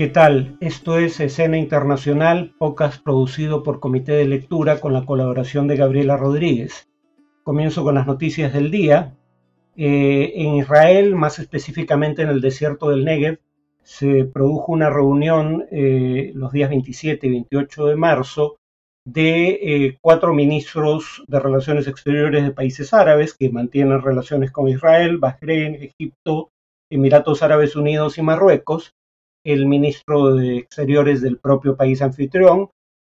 ¿Qué tal? Esto es Escena Internacional, podcast producido por Comité de Lectura con la colaboración de Gabriela Rodríguez. Comienzo con las noticias del día. Eh, en Israel, más específicamente en el desierto del Negev, se produjo una reunión eh, los días 27 y 28 de marzo de eh, cuatro ministros de Relaciones Exteriores de países árabes que mantienen relaciones con Israel, Bahrein, Egipto, Emiratos Árabes Unidos y Marruecos, el ministro de Exteriores del propio país anfitrión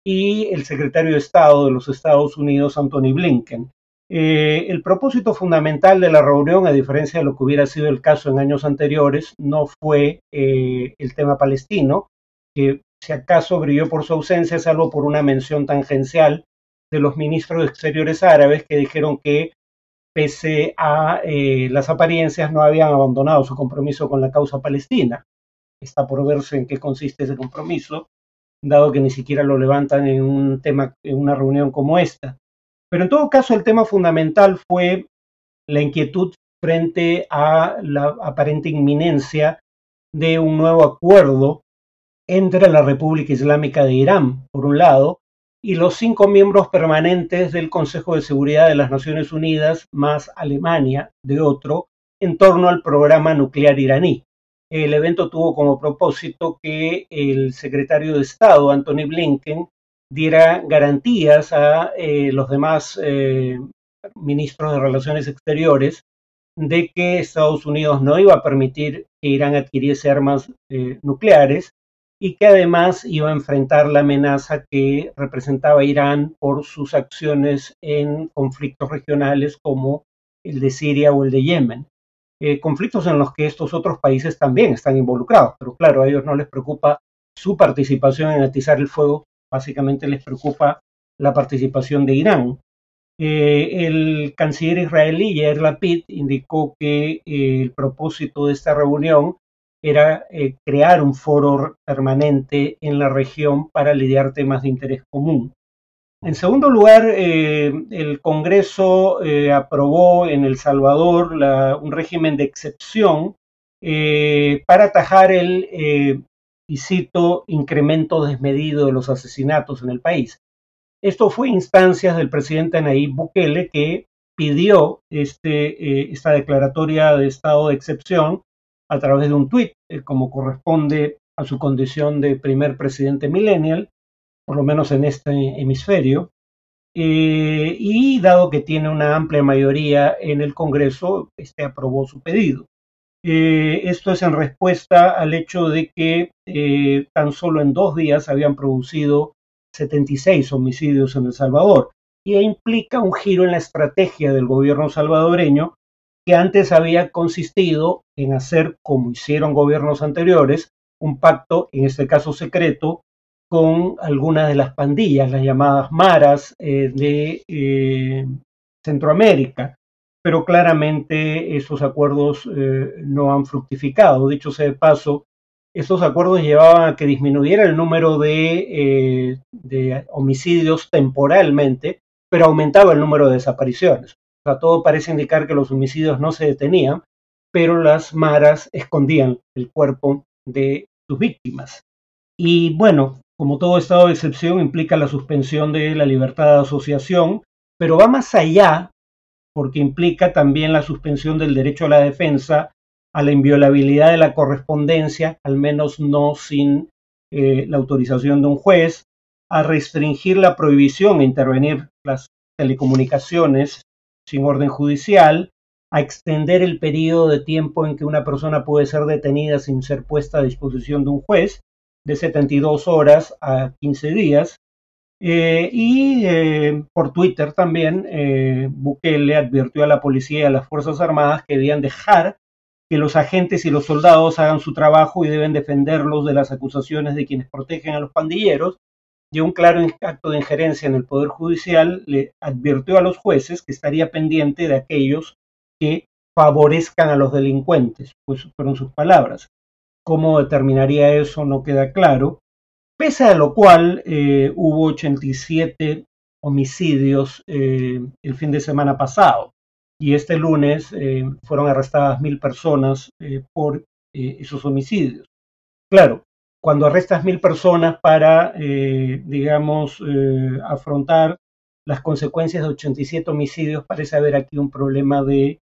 y el secretario de Estado de los Estados Unidos, Anthony Blinken. Eh, el propósito fundamental de la reunión, a diferencia de lo que hubiera sido el caso en años anteriores, no fue eh, el tema palestino, que si acaso brilló por su ausencia, salvo por una mención tangencial de los ministros de Exteriores árabes que dijeron que pese a eh, las apariencias no habían abandonado su compromiso con la causa palestina está por verse en qué consiste ese compromiso, dado que ni siquiera lo levantan en un tema, en una reunión como esta. Pero en todo caso, el tema fundamental fue la inquietud frente a la aparente inminencia de un nuevo acuerdo entre la República Islámica de Irán, por un lado, y los cinco miembros permanentes del Consejo de Seguridad de las Naciones Unidas, más Alemania, de otro, en torno al programa nuclear iraní. El evento tuvo como propósito que el secretario de Estado, Anthony Blinken, diera garantías a eh, los demás eh, ministros de Relaciones Exteriores de que Estados Unidos no iba a permitir que Irán adquiriese armas eh, nucleares y que además iba a enfrentar la amenaza que representaba Irán por sus acciones en conflictos regionales como el de Siria o el de Yemen. Eh, conflictos en los que estos otros países también están involucrados, pero claro, a ellos no les preocupa su participación en atizar el fuego, básicamente les preocupa la participación de Irán. Eh, el canciller israelí Yair Lapid indicó que eh, el propósito de esta reunión era crear un foro permanente en la región para lidiar temas de interés común. En segundo lugar, eh, el Congreso eh, aprobó en El Salvador un régimen de excepción eh, para atajar el, y cito, incremento desmedido de los asesinatos en el país. Esto fue instancias del presidente Nayib Bukele que pidió este, esta declaratoria de estado de excepción a través de un tuit, como corresponde a su condición de primer presidente millennial, por lo menos en este hemisferio, eh, y dado que tiene una amplia mayoría en el Congreso, este aprobó su pedido. Eh, esto es en respuesta al hecho de que eh, tan solo en dos días habían producido 76 homicidios en El Salvador y implica un giro en la estrategia del gobierno salvadoreño que antes había consistido en hacer, como hicieron gobiernos anteriores, un pacto, en este caso secreto, con algunas de las pandillas, las llamadas maras eh, de eh, Centroamérica, pero claramente esos acuerdos eh, no han fructificado. Dicho sea de paso, esos acuerdos llevaban a que disminuyera el número de, de homicidios temporalmente, pero aumentaba el número de desapariciones. O sea, todo parece indicar que los homicidios no se detenían, pero las maras escondían el cuerpo de sus víctimas. Y bueno, como todo estado de excepción, implica la suspensión de la libertad de asociación, pero va más allá porque implica también la suspensión del derecho a la defensa, a la inviolabilidad de la correspondencia, al menos no sin eh, la autorización de un juez, a restringir la prohibición a intervenir las telecomunicaciones sin orden judicial, a extender el periodo de tiempo en que una persona puede ser detenida sin ser puesta a disposición de un juez, de 72 horas a 15 días. Eh, y eh, por Twitter también, eh, Bukele advirtió a la policía y a las Fuerzas Armadas que debían dejar que los agentes y los soldados hagan su trabajo y deben defenderlos de las acusaciones de quienes protegen a los pandilleros. Y un claro acto de injerencia en el Poder Judicial le advirtió a los jueces que estaría pendiente de aquellos que favorezcan a los delincuentes, pues fueron sus palabras. Cómo determinaría eso no queda claro, pese a lo cual eh, hubo 87 homicidios eh, el fin de semana pasado y este lunes eh, fueron arrestadas mil personas por esos homicidios. Claro, cuando arrestas mil personas para, eh, digamos, eh, afrontar las consecuencias de 87 homicidios, parece haber aquí un problema de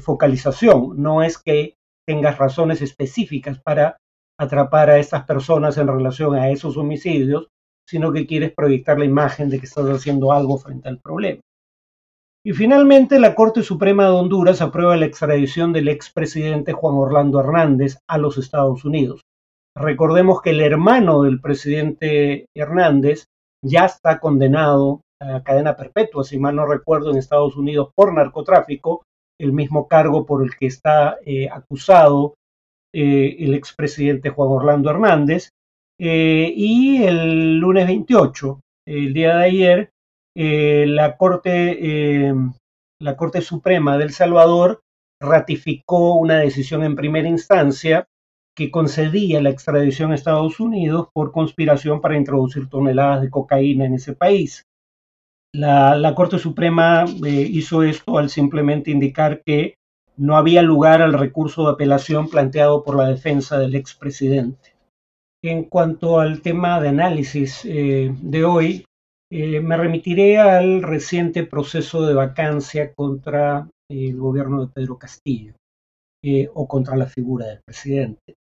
focalización. No es que tengas razones específicas para atrapar a estas personas en relación a esos homicidios, sino que quieres proyectar la imagen de que estás haciendo algo frente al problema. Y finalmente, la Corte Suprema de Honduras aprueba la extradición del expresidente Juan Orlando Hernández a los Estados Unidos. Recordemos que el hermano del presidente Hernández ya está condenado a cadena perpetua, si mal no recuerdo, en Estados Unidos por narcotráfico, el mismo cargo por el que está eh, acusado eh, el expresidente Juan Orlando Hernández. Eh, y el lunes 28, el día de ayer, la, Corte, la Corte Suprema del Salvador ratificó una decisión en primera instancia que concedía la extradición a Estados Unidos por conspiración para introducir toneladas de cocaína en ese país. La, Corte Suprema hizo esto al simplemente indicar que no había lugar al recurso de apelación planteado por la defensa del expresidente. En cuanto al tema de análisis eh, de hoy, eh, me remitiré al reciente proceso de vacancia contra el gobierno de Pedro Castillo eh, o contra la figura del presidente.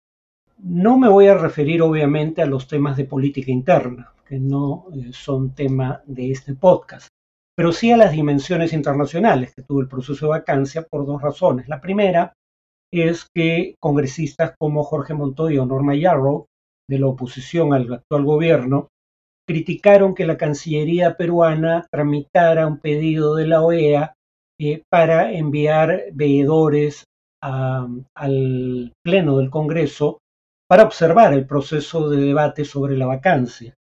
No me voy a referir obviamente a los temas de política interna, que no son tema de este podcast pero sí a las dimensiones internacionales que tuvo el proceso de vacancia por dos razones. La primera es que congresistas como Jorge Montoya o Norma Yarrow, de la oposición al actual gobierno, criticaron que la Cancillería peruana tramitara un pedido de la OEA eh, para enviar veedores al Pleno del Congreso para observar el proceso de debate sobre la vacancia.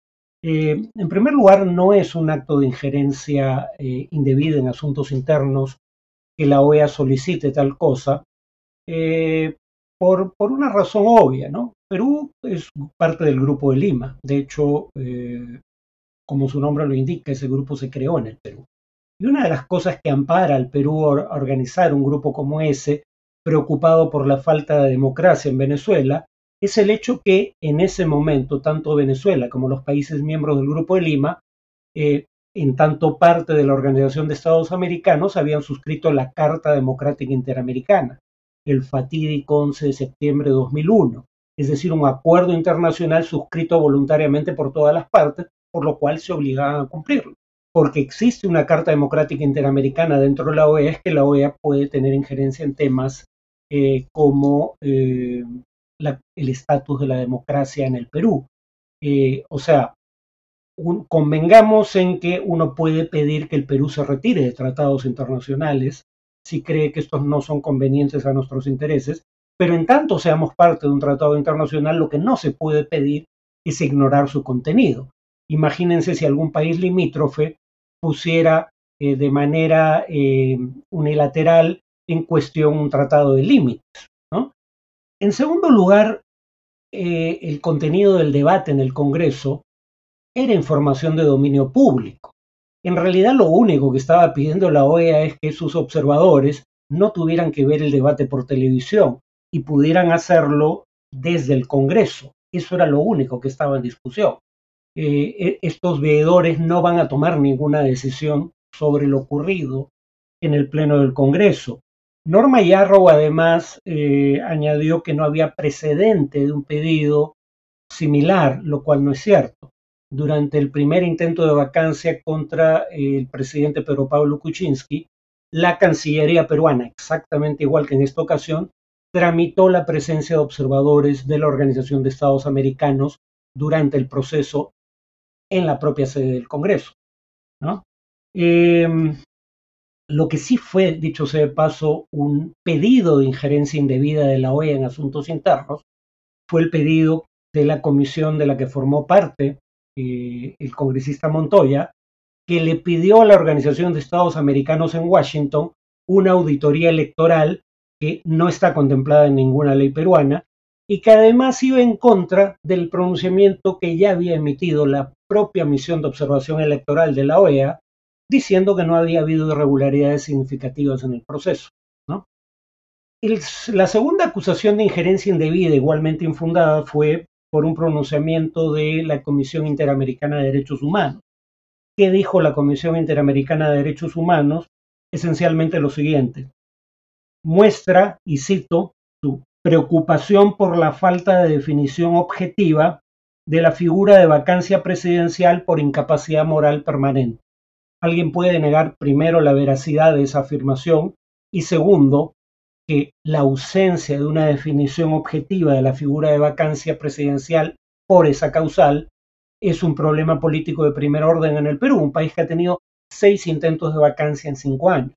Eh, en primer lugar, no es un acto de injerencia eh, indebida en asuntos internos que la OEA solicite tal cosa, eh, por, una razón obvia, ¿no? Perú es parte del Grupo de Lima. De hecho, como su nombre lo indica, ese grupo se creó en el Perú. Y una de las cosas que ampara al Perú a organizar un grupo como ese, preocupado por la falta de democracia en Venezuela, es el hecho que en ese momento tanto Venezuela como los países miembros del Grupo de Lima, eh, en tanto parte de la Organización de Estados Americanos, habían suscrito la Carta Democrática Interamericana, el fatídico 11 de septiembre de 2001, es decir, un acuerdo internacional suscrito voluntariamente por todas las partes, por lo cual se obligaban a cumplirlo. Porque existe una Carta Democrática Interamericana dentro de la OEA, es que la OEA puede tener injerencia en temas eh, como eh, el estatus de la democracia en el Perú. Eh, o sea, convengamos en que uno puede pedir que el Perú se retire de tratados internacionales si cree que estos no son convenientes a nuestros intereses, pero en tanto seamos parte de un tratado internacional, lo que no se puede pedir es ignorar su contenido. Imagínense si algún país limítrofe pusiera eh, de manera eh, unilateral en cuestión un tratado de límites. En segundo lugar, eh, el contenido del debate en el Congreso era información de dominio público. En realidad lo único que estaba pidiendo la OEA es que sus observadores no tuvieran que ver el debate por televisión y pudieran hacerlo desde el Congreso. Eso era lo único que estaba en discusión. Eh, e, estos veedores no van a tomar ninguna decisión sobre lo ocurrido en el Pleno del Congreso. Norma Yarrow además eh, añadió que no había precedente de un pedido similar, lo cual no es cierto. Durante el primer intento de vacancia contra el presidente Pedro Pablo Kuczynski, la Cancillería peruana, exactamente igual que en esta ocasión, tramitó la presencia de observadores de la Organización de Estados Americanos durante el proceso en la propia sede del Congreso. ¿no? Em, lo que sí fue, dicho sea de paso, un pedido de injerencia indebida de la OEA en asuntos internos, fue el pedido de la comisión de la que formó parte eh, el congresista Montoya, que le pidió a la Organización de Estados Americanos en Washington una auditoría electoral que no está contemplada en ninguna ley peruana y que además iba en contra del pronunciamiento que ya había emitido la propia misión de observación electoral de la OEA diciendo que no había habido irregularidades significativas en el proceso. la segunda acusación de injerencia indebida, igualmente infundada, fue por un pronunciamiento de la Comisión Interamericana de Derechos Humanos. ¿Qué dijo la Comisión Interamericana de Derechos Humanos? Esencialmente lo siguiente. Muestra, y cito, su preocupación por la falta de definición objetiva de la figura de vacancia presidencial por incapacidad moral permanente. Alguien puede negar primero la veracidad de esa afirmación y segundo, que la ausencia de una definición objetiva de la figura de vacancia presidencial por esa causal es un problema político de primer orden en el Perú, un país que ha tenido seis intentos de vacancia en cinco años.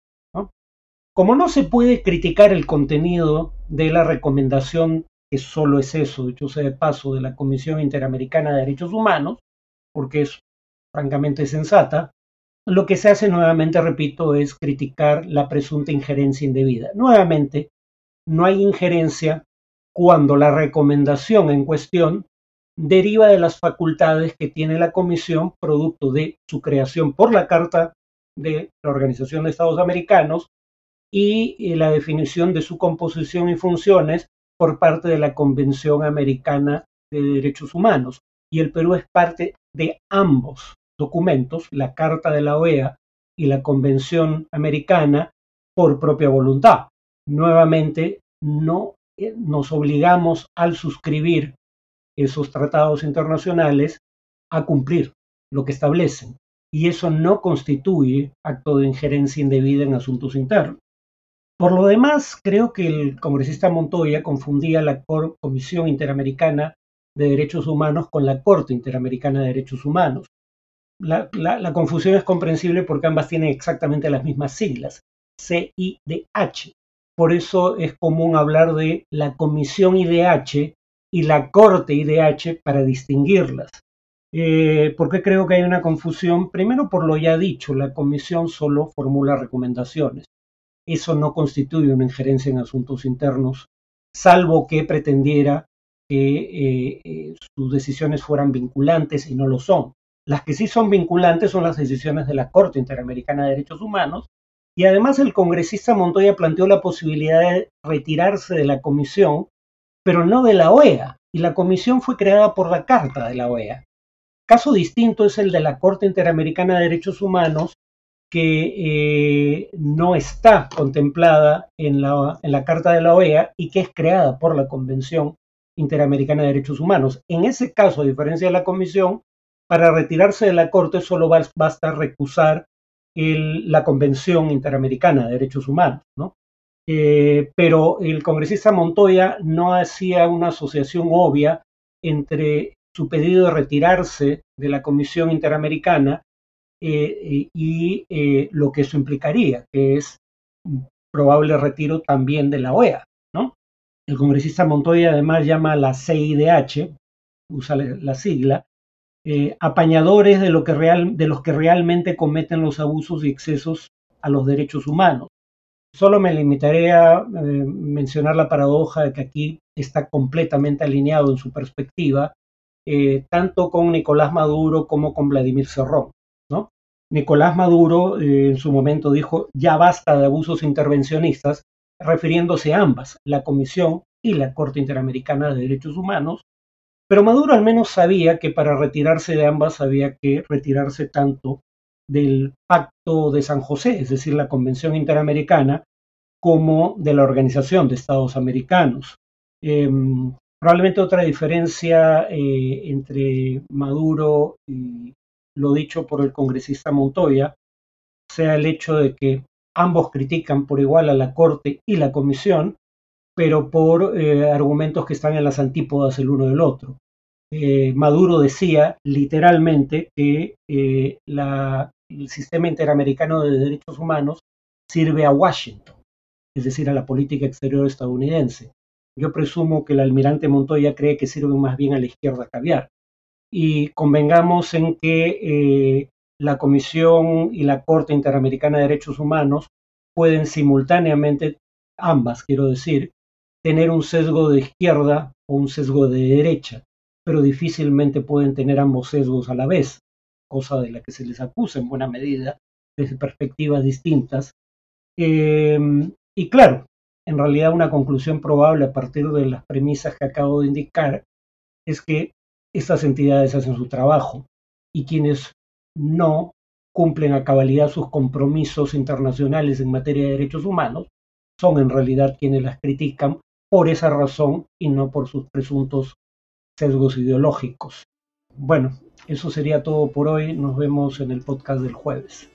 Como no se puede criticar el contenido de la recomendación, que solo es eso, dicho sea de paso, de la Comisión Interamericana de Derechos Humanos, porque es francamente sensata, lo que se hace nuevamente, repito, es criticar la presunta injerencia indebida. Nuevamente, no hay injerencia cuando la recomendación en cuestión deriva de las facultades que tiene la Comisión producto de su creación por la Carta de la Organización de Estados Americanos y la definición de su composición y funciones por parte de la Convención Americana de Derechos Humanos. Y el Perú es parte de ambos documentos, la Carta de la OEA y la Convención Americana, por propia voluntad. Nuevamente, no eh, nos obligamos al suscribir esos tratados internacionales a cumplir lo que establecen. Y eso no constituye acto de injerencia indebida en asuntos internos. Por lo demás, creo que el congresista Montoya confundía la Comisión Interamericana de Derechos Humanos con la Corte Interamericana de Derechos Humanos la, confusión es comprensible porque ambas tienen exactamente las mismas siglas, CIDH. Por eso es común hablar de la Comisión IDH y la Corte IDH para distinguirlas. Eh, ¿Por qué creo que hay una confusión? Primero por lo ya dicho, la Comisión solo formula recomendaciones. Eso no constituye una injerencia en asuntos internos, salvo que pretendiera que eh, eh, sus decisiones fueran vinculantes y no lo son. Las que sí son vinculantes son las decisiones de la Corte Interamericana de Derechos Humanos y además el congresista Montoya planteó la posibilidad de retirarse de la comisión, pero no de la OEA, y la comisión fue creada por la Carta de la OEA. Caso distinto es el de la Corte Interamericana de Derechos Humanos, que eh, no está contemplada en la, en la Carta de la OEA y que es creada por la Convención Interamericana de Derechos Humanos. En ese caso, a diferencia de la Comisión, para retirarse de la Corte solo basta recusar la Convención Interamericana de Derechos Humanos, ¿no? Eh, pero el congresista Montoya no hacía una asociación obvia entre su pedido de retirarse de la Comisión Interamericana eh, y eh, lo que eso implicaría, que es probable retiro también de la OEA. ¿no? El congresista Montoya además llama a la CIDH, usa la sigla, eh, apañadores de, lo que real, de los que realmente cometen los abusos y excesos a los derechos humanos. Solo me limitaré a eh, mencionar la paradoja de que aquí está completamente alineado en su perspectiva, eh, tanto con Nicolás Maduro como con Vladimir Cerrón. Nicolás Maduro en su momento dijo, ya basta de abusos intervencionistas, refiriéndose a ambas, la Comisión y la Corte Interamericana de Derechos Humanos, pero Maduro al menos sabía que para retirarse de ambas había que retirarse tanto del Pacto de San José, es decir, la Convención Interamericana, como de la Organización de Estados Americanos. Em, probablemente otra diferencia eh, entre Maduro y lo dicho por el congresista Montoya sea el hecho de que ambos critican por igual a la Corte y la Comisión, pero por eh, argumentos que están en las antípodas el uno del otro. Eh, Maduro decía literalmente que eh, el sistema interamericano de derechos humanos sirve a Washington, es decir, a la política exterior estadounidense. Yo presumo que el almirante Montoya cree que sirve más bien a la izquierda caviar. Y convengamos en que la Comisión y la Corte Interamericana de Derechos Humanos pueden simultáneamente, ambas quiero decir, tener un sesgo de izquierda o un sesgo de derecha, pero difícilmente pueden tener ambos sesgos a la vez, cosa de la que se les acusa en buena medida desde perspectivas distintas. Em, y claro, en realidad una conclusión probable a partir de las premisas que acabo de indicar es que estas entidades hacen su trabajo y quienes no cumplen a cabalidad sus compromisos internacionales en materia de derechos humanos son en realidad quienes las critican por esa razón y no por sus presuntos sesgos ideológicos. Bueno, eso sería todo por hoy. Nos vemos en el podcast del jueves.